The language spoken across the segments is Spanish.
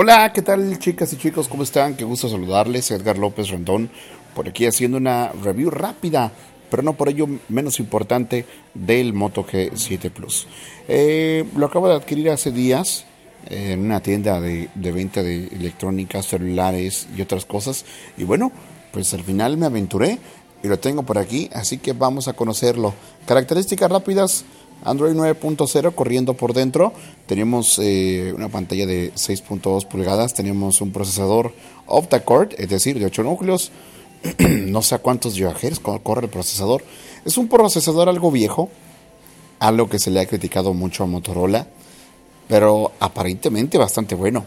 Hola, ¿qué tal chicas y chicos? ¿Cómo están? Qué gusto saludarles. Edgar López Rondón, por aquí haciendo una review rápida, pero no por ello menos importante, del Moto G7 Plus. Eh, lo acabo de adquirir hace días en una tienda de, de venta de electrónica, celulares y otras cosas. Y bueno, pues al final me aventuré y lo tengo por aquí, así que vamos a conocerlo. Características rápidas Android 9.0 corriendo por dentro. Tenemos eh, una pantalla de 6.2 pulgadas. Tenemos un procesador octa-core, es decir, de 8 núcleos. no sé a cuántos GHz corre el procesador. Es un procesador algo viejo, algo que se le ha criticado mucho a Motorola, pero aparentemente bastante bueno.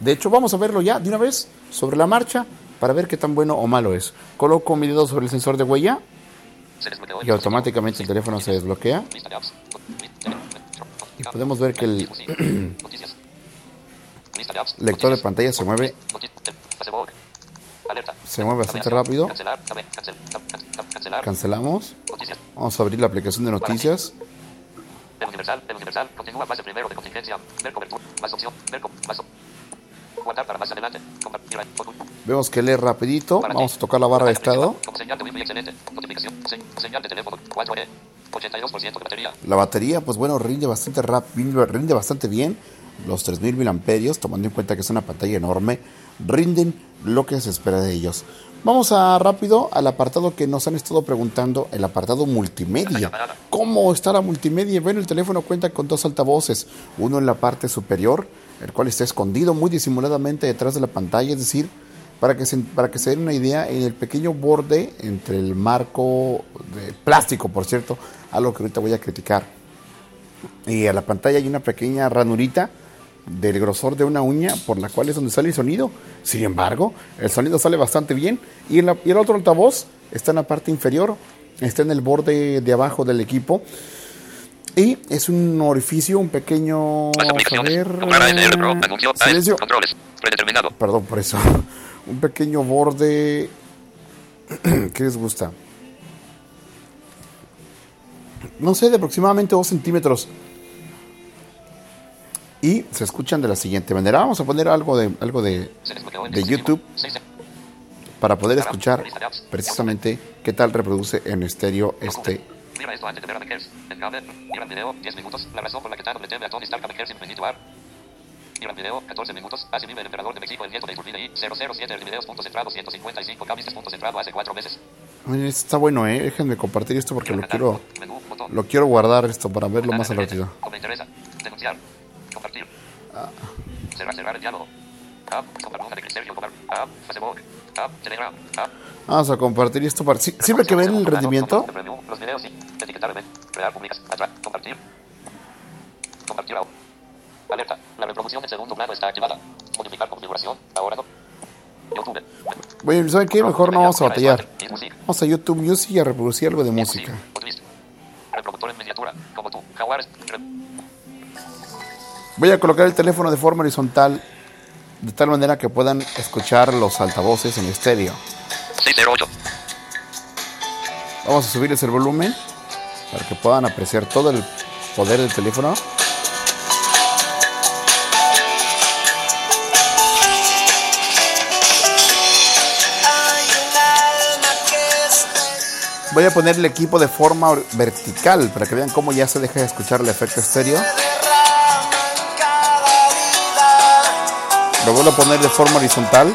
De hecho, vamos a verlo ya de una vez sobre la marcha para ver qué tan bueno o malo es. Coloco mi dedo sobre el sensor de huella y automáticamente el teléfono se desbloquea. Podemos ver que el lector de pantalla se mueve se mueve bastante rápido. Cancelamos. Vamos a abrir la aplicación de noticias. Vemos que lee rapidito. Vamos a tocar la barra de estado. La batería, pues bueno, rinde bastante rápido, rinde bastante bien. Los 3000 mAh, tomando en cuenta que es una pantalla enorme, rinden lo que se espera de ellos. Vamos a rápido al apartado que nos han estado preguntando, el apartado multimedia. ¿Cómo está la multimedia? Bueno, el teléfono cuenta con dos altavoces, uno en la parte superior, el cual está escondido muy disimuladamente detrás de la pantalla, es decir, para que se, para que se den una idea, en el pequeño borde entre el marco de plástico, por cierto, algo que ahorita voy a criticar, y a la pantalla hay una pequeña ranurita del grosor de una uña por la cual es donde sale el sonido. Sin embargo, el sonido sale bastante bien y, el otro altavoz está en la parte inferior, está en el borde de abajo del equipo. Y es un orificio, un pequeño... A. Silencio. Perdón por eso. Un pequeño borde... ¿Qué les gusta? No sé, de aproximadamente 2 centímetros y se escuchan de la siguiente manera. Vamos a poner algo de algo de, de YouTube para poder escuchar precisamente qué tal reproduce en estéreo este. Mira esto antes de ver a Meckers. Engabe, Gran video, 10 minutos. La razón por la que le teme a Tony Stark a Meckers infiniituar. Gran video, 14 minutos. Vive el emperador de México, el nieto de Iturbide y 007 el videos punto centrado 155 cables punto centrado hace 4 meses. Está bueno, eh. Déjenme compartir esto porque lo quiero, lo quiero guardar esto para verlo más al rápido. Me interesa. Denunciar. Compartir. Ah. Cerrar, cerrar el diálogo. Ah, ah, Facebook. Ah, Telegram. Ah. Vamos a compartir esto para... ¿Sí, ¿Siempre que ven el rendimiento? Los videos, sí. Crear. Compartir. Alerta. La reproducción en segundo plano está activada. Modificar configuración. Ahora no. YouTube. Bueno, ¿saben qué? Mejor no vamos a batallar. Vamos a YouTube Music y a reproducir algo de música. Reproductor en miniatura. Como tú. Jaguares. Voy a colocar el teléfono de forma horizontal de tal manera que puedan escuchar los altavoces en estéreo. 608. Vamos a subirles el volumen para que puedan apreciar todo el poder del teléfono. Voy a poner el equipo de forma vertical para que vean cómo ya se deja de escuchar el efecto estéreo. Lo vuelvo a poner de forma horizontal.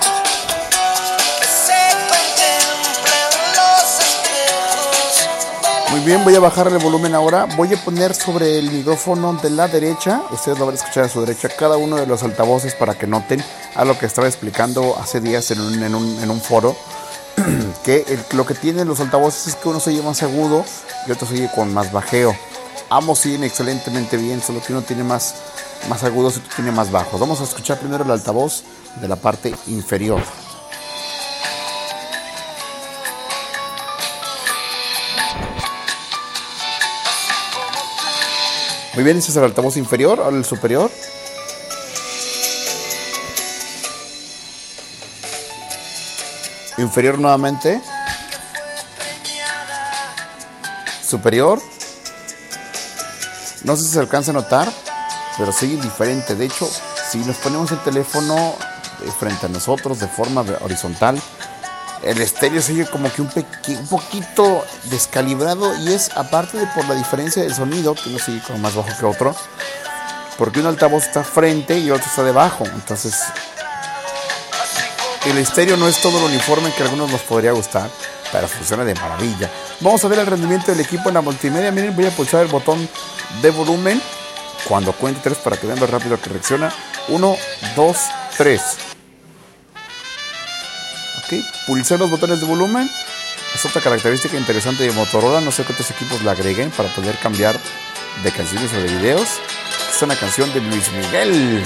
Muy bien, voy a bajar el volumen ahora. Voy a poner sobre el micrófono de la derecha, ustedes lo van a escuchar a su derecha, cada uno de los altavoces para que noten a lo que estaba explicando hace días en un, foro. que lo que tienen los altavoces es que uno se oye más agudo y otro se oye con más bajeo. Ambos siguen excelentemente bien, solo que uno tiene más más agudos y tú tienes más bajos. Vamos a escuchar primero el altavoz de la parte inferior. Muy bien, ese es el altavoz inferior, ahora el superior. Inferior nuevamente. Superior. No sé si se alcanza a notar pero sigue diferente. De hecho, si nos ponemos el teléfono eh, frente a nosotros de forma horizontal, el estéreo sigue como que un, un poquito descalibrado y es aparte de por la diferencia del sonido, que uno sigue como más bajo que otro, porque un altavoz está frente y otro está debajo. Entonces, el estéreo no es todo lo uniforme que algunos nos podría gustar, pero funciona de maravilla. Vamos a ver el rendimiento del equipo en la multimedia. Miren, voy a pulsar el botón de volumen cuando cuente tres para que vean lo rápido que reacciona. 1, 2, 3. Ok, pulsé los botones de volumen. Es otra característica interesante de Motorola. No sé cuántos equipos la agreguen para poder cambiar de canciones o de videos. Es una canción de Luis Miguel.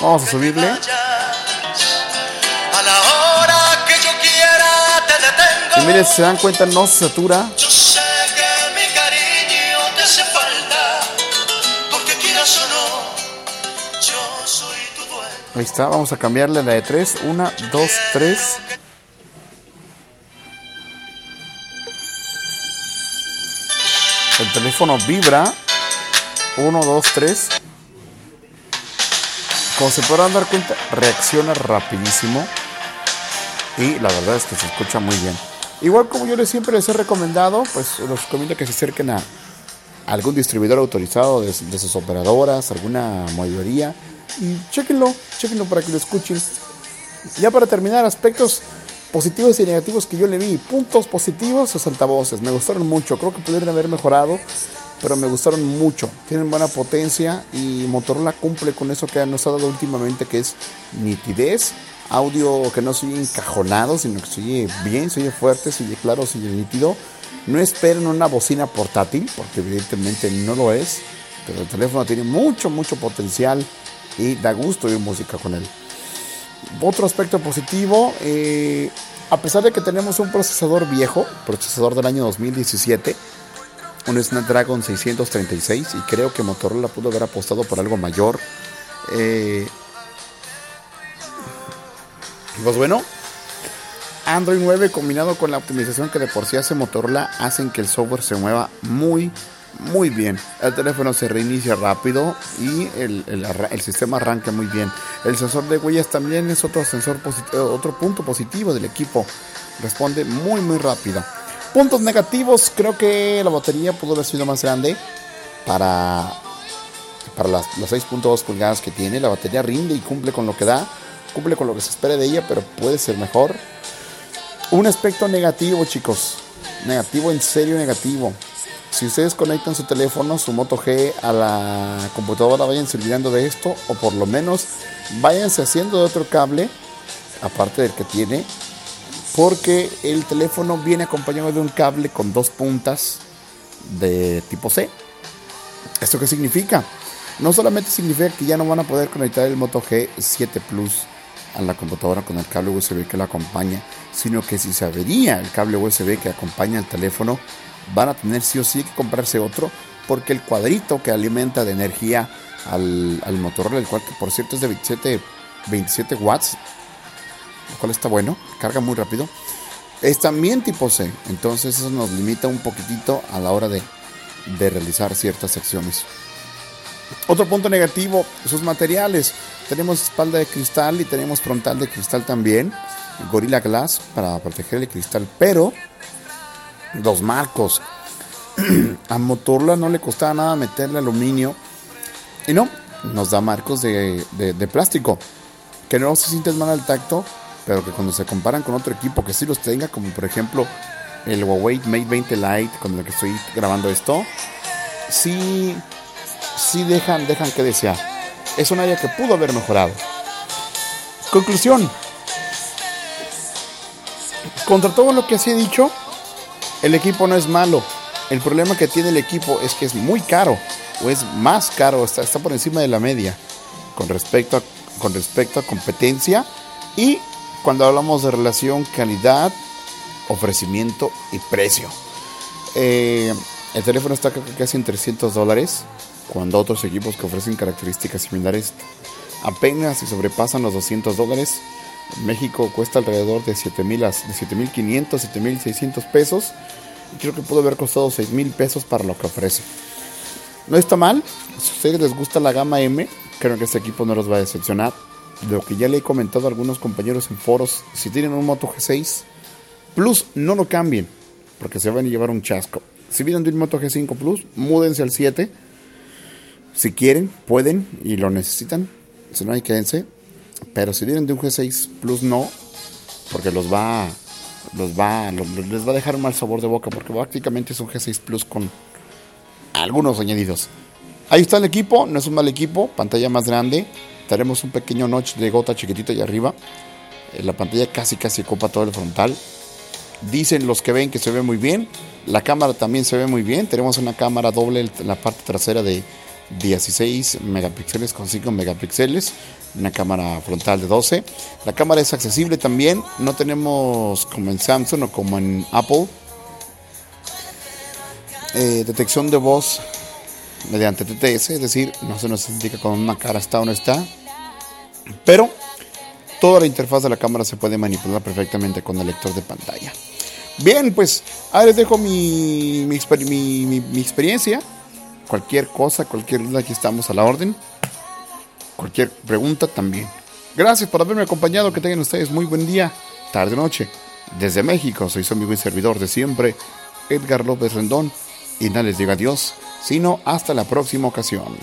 Vamos a subirle. A la hora que yo quiera te detengo. Y miren, se dan cuenta, no se satura. Yo sé que mi cariño te hace falta. Porque quieras o no, yo soy tu dueño. Ahí está, vamos a cambiarle la de 3. 1, 2, 3. El teléfono vibra. 1, 2, 3. Como se podrán dar cuenta, reacciona rapidísimo. Y la verdad es que se escucha muy bien. Igual como yo les siempre les he recomendado, pues los recomiendo que se acerquen a algún distribuidor autorizado de, sus operadoras, alguna mayoría. Y chequenlo, chequenlo para que lo escuchen. Ya para terminar, aspectos positivos y negativos que yo le vi. Puntos positivos, sus altavoces. Me gustaron mucho. Creo que pudieron haber mejorado pero me gustaron mucho. Tienen buena potencia y Motorola cumple con eso que nos ha dado últimamente, que es nitidez, audio que no se oye encajonado, sino que se oye bien, se oye fuerte, se oye claro, se oye nítido. No esperen una bocina portátil, porque evidentemente no lo es, pero el teléfono tiene mucho, mucho potencial y da gusto oír música con él. Otro aspecto positivo, eh, a pesar de que tenemos un procesador viejo, procesador del año 2017, un Snapdragon 636 y creo que Motorola pudo haber apostado por algo mayor. Eh, pues bueno, Android 9 combinado con la optimización que de por sí hace Motorola hacen que el software se mueva muy muy bien. El teléfono se reinicia rápido y el, el, sistema arranca muy bien. El sensor de huellas también es otro sensor otro punto positivo del equipo. Responde muy muy rápido. Puntos negativos, creo que la batería pudo haber sido más grande para, para las, 6.2 pulgadas que tiene. La batería rinde y cumple con lo que da, cumple con lo que se espera de ella, pero puede ser mejor. Un aspecto negativo, chicos. Negativo, en serio negativo. Si ustedes conectan su teléfono, su Moto G a la computadora, vayan sirviendo de esto, o por lo menos váyanse haciendo de otro cable, aparte del que tiene, porque el teléfono viene acompañado de un cable con dos puntas de tipo C. ¿Esto qué significa? No solamente significa que ya no van a poder conectar el Moto G7 Plus a la computadora con el cable USB que lo acompaña, sino que si se avería el cable USB que acompaña el teléfono, van a tener sí o sí que comprarse otro, porque el cuadrito que alimenta de energía al, al Motorola, el cual por cierto es de 27, 27 watts, lo cual está bueno, carga muy rápido. Es también tipo C, entonces eso nos limita un poquitito a la hora de, realizar ciertas secciones. Otro punto negativo, sus materiales. Tenemos espalda de cristal y tenemos frontal de cristal también. Gorilla Glass para proteger el cristal, pero los marcos. a Motorola no le costaba nada meterle aluminio. Y no, nos da marcos de, de plástico. Que no se sienten mal al tacto, pero que cuando se comparan con otro equipo que sí los tenga, como por ejemplo el Huawei Mate 20 Lite con el que estoy grabando esto, sí, sí dejan, dejan que desear. Es un área que pudo haber mejorado. Conclusión. Contra todo lo que así he dicho, el equipo no es malo. El problema que tiene el equipo es que es muy caro, o es más caro, está, está por encima de la media con respecto a, con respecto a competencia y cuando hablamos de relación calidad, ofrecimiento y precio. Eh, el teléfono está casi en 300 dólares, cuando otros equipos que ofrecen características similares apenas si sobrepasan los 200 dólares. México cuesta alrededor de 7.500, 7.600 pesos. Creo que pudo haber costado 6 mil pesos para lo que ofrece. No está mal. Si a ustedes les gusta la gama M, creo que este equipo no los va a decepcionar. Lo que ya le he comentado a algunos compañeros en foros, si tienen un Moto G6 Plus, no lo cambien, porque se van a llevar un chasco. Si vienen de un Moto G5 Plus, múdense al 7. Si quieren, pueden y lo necesitan. Si no, hay quédense. Pero si vienen de un G6 Plus, no, porque los va, los va, les va a dejar un mal sabor de boca, porque prácticamente es un G6 Plus con algunos añadidos. Ahí está el equipo, no es un mal equipo, pantalla más grande. Tenemos un pequeño notch de gota chiquitito ahí arriba. Eh, la pantalla casi casi ocupa todo el frontal. Dicen los que ven que se ve muy bien. La cámara también se ve muy bien. Tenemos una cámara doble en la parte trasera de 16 megapíxeles con 5 megapíxeles. Una cámara frontal de 12. La cámara es accesible también. No tenemos como en Samsung o como en Apple eh, detección de voz mediante TTS, es decir, no se nos indica con una cara está o no está, pero toda la interfaz de la cámara se puede manipular perfectamente con el lector de pantalla. Bien, pues ahora les dejo mi, mi, experiencia. Cualquier cosa, cualquier duda, aquí estamos a la orden. Cualquier pregunta también. Gracias por haberme acompañado. Que tengan ustedes muy buen día, tarde, noche. Desde México, soy su amigo y servidor de siempre, Edgar López Rendón y no les diga adiós, sino hasta la próxima ocasión.